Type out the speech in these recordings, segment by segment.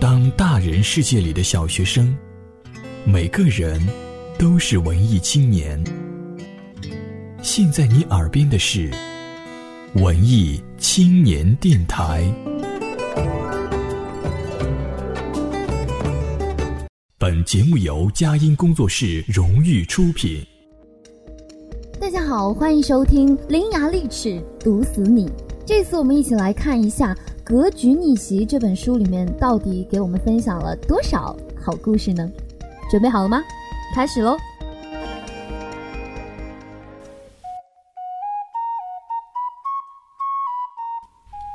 当大人世界里的小学生，每个人都是文艺青年。现在你耳边的是文艺青年电台。本节目由佳音工作室荣誉出品。大家好，欢迎收听《伶牙俐齿毒死你》。这次我们一起来看一下《格局逆袭》这本书里面到底给我们分享了多少好故事呢？准备好了吗？开始喽！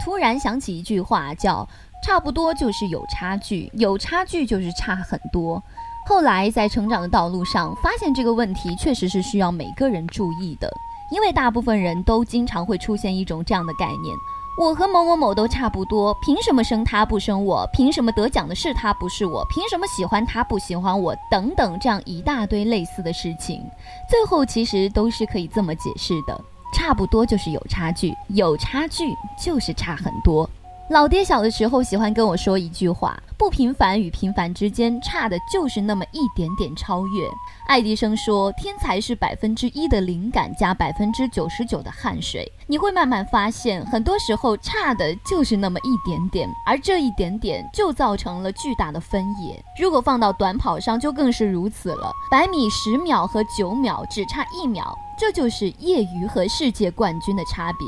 突然想起一句话，叫“差不多就是有差距，有差距就是差很多”。后来在成长的道路上，发现这个问题确实是需要每个人注意的。因为大部分人都经常会出现一种这样的概念：我和某某某都差不多，凭什么生他不生我？凭什么得奖的是他不是我？凭什么喜欢他不喜欢我？等等，这样一大堆类似的事情，最后其实都是可以这么解释的：差不多就是有差距，有差距就是差很多。老爹小的时候喜欢跟我说一句话：不平凡与平凡之间差的就是那么一点点超越。爱迪生说：“天才是百分之一的灵感加百分之九十九的汗水。”你会慢慢发现，很多时候差的就是那么一点点，而这一点点就造成了巨大的分野。如果放到短跑上，就更是如此了。百米十秒和九秒只差一秒，这就是业余和世界冠军的差别。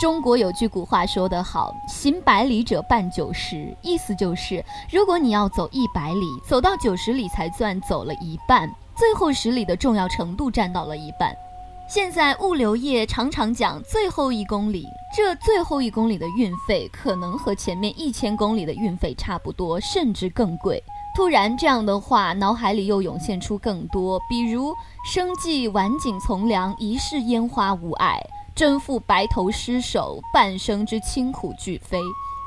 中国有句古话说得好：“行百里者半九十”，意思就是，如果你要走一百里，走到九十里才算走了一半，最后十里的重要程度占到了一半。现在物流业常常讲最后一公里，这最后一公里的运费可能和前面一千公里的运费差不多，甚至更贵。突然这样的话，脑海里又涌现出更多，比如“生计晚景从良，一世烟花无碍”。真负白头尸首，半生之清苦俱非。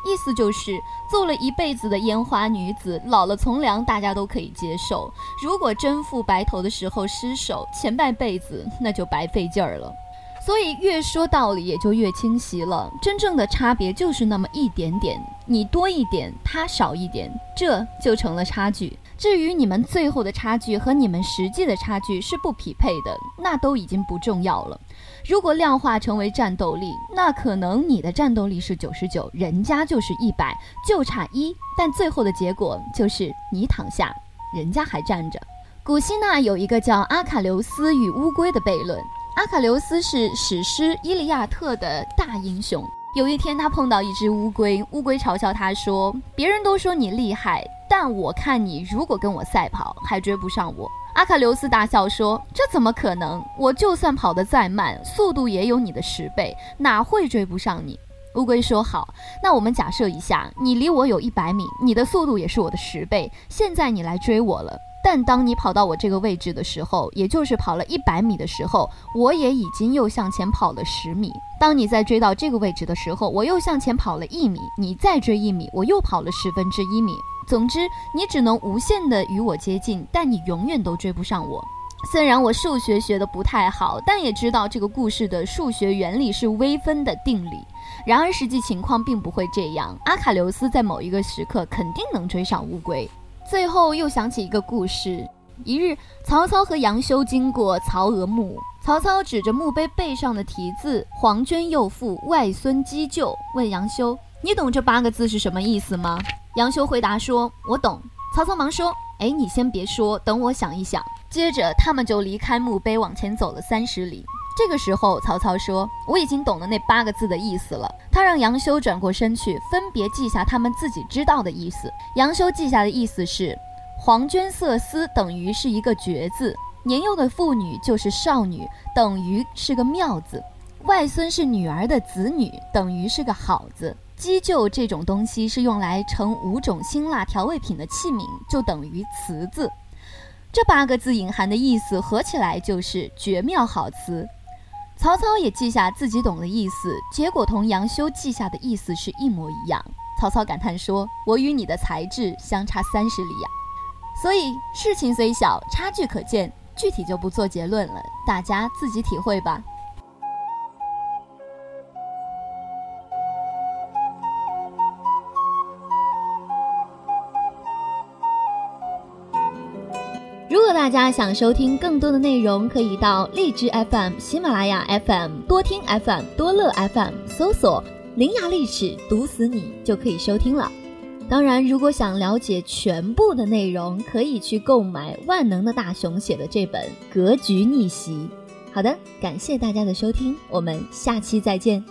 意思就是，做了一辈子的烟花女子，老了从良，大家都可以接受。如果真负白头的时候失手，前半辈子那就白费劲儿了。所以越说道理也就越清晰了。真正的差别就是那么一点点，你多一点，他少一点，这就成了差距。至于你们最后的差距和你们实际的差距是不匹配的，那都已经不重要了。如果量化成为战斗力，那可能你的战斗力是九十九，人家就是一百，就差一。但最后的结果就是你躺下，人家还站着。古希腊有一个叫阿卡琉斯与乌龟的悖论。阿卡琉斯是史诗《伊利亚特》的大英雄。有一天，他碰到一只乌龟，乌龟嘲笑他说：“别人都说你厉害，但我看你如果跟我赛跑，还追不上我。”阿喀琉斯大笑说：“这怎么可能？我就算跑得再慢，速度也有你的十倍，哪会追不上你？”乌龟说：“好，那我们假设一下，你离我有一百米，你的速度也是我的十倍，现在你来追我了。”但当你跑到我这个位置的时候，也就是跑了一百米的时候，我也已经又向前跑了十米。当你再追到这个位置的时候，我又向前跑了一米，你再追一米，我又跑了十分之一米。总之，你只能无限的与我接近，但你永远都追不上我。虽然我数学学的不太好，但也知道这个故事的数学原理是微分的定理。然而实际情况并不会这样，阿卡琉斯在某一个时刻肯定能追上乌龟。最后又想起一个故事：一日，曹操和杨修经过曹娥墓，曹操指着墓碑背上的题字“黄娟幼妇，外孙姬就”，问杨修：“你懂这八个字是什么意思吗？”杨修回答说：“我懂。”曹操忙说：“哎，你先别说，等我想一想。”接着他们就离开墓碑，往前走了三十里。这个时候，曹操说：“我已经懂了那八个字的意思了。”他让杨修转过身去，分别记下他们自己知道的意思。杨修记下的意思是：“黄绢色丝等于是一个绝字，年幼的妇女就是少女，等于是个妙字；外孙是女儿的子女，等于是个好字；鸡臼这种东西是用来盛五种辛辣调味品的器皿，就等于词字。这八个字隐含的意思合起来就是绝妙好词。”曹操也记下自己懂的意思，结果同杨修记下的意思是一模一样。曹操感叹说：“我与你的才智相差三十里呀！”所以事情虽小，差距可见，具体就不做结论了，大家自己体会吧。如果大家想收听更多的内容，可以到荔枝 FM、喜马拉雅 FM、多听 FM、多乐 FM 搜索“伶牙俐齿毒死你”就可以收听了。当然，如果想了解全部的内容，可以去购买万能的大熊写的这本《格局逆袭》。好的，感谢大家的收听，我们下期再见。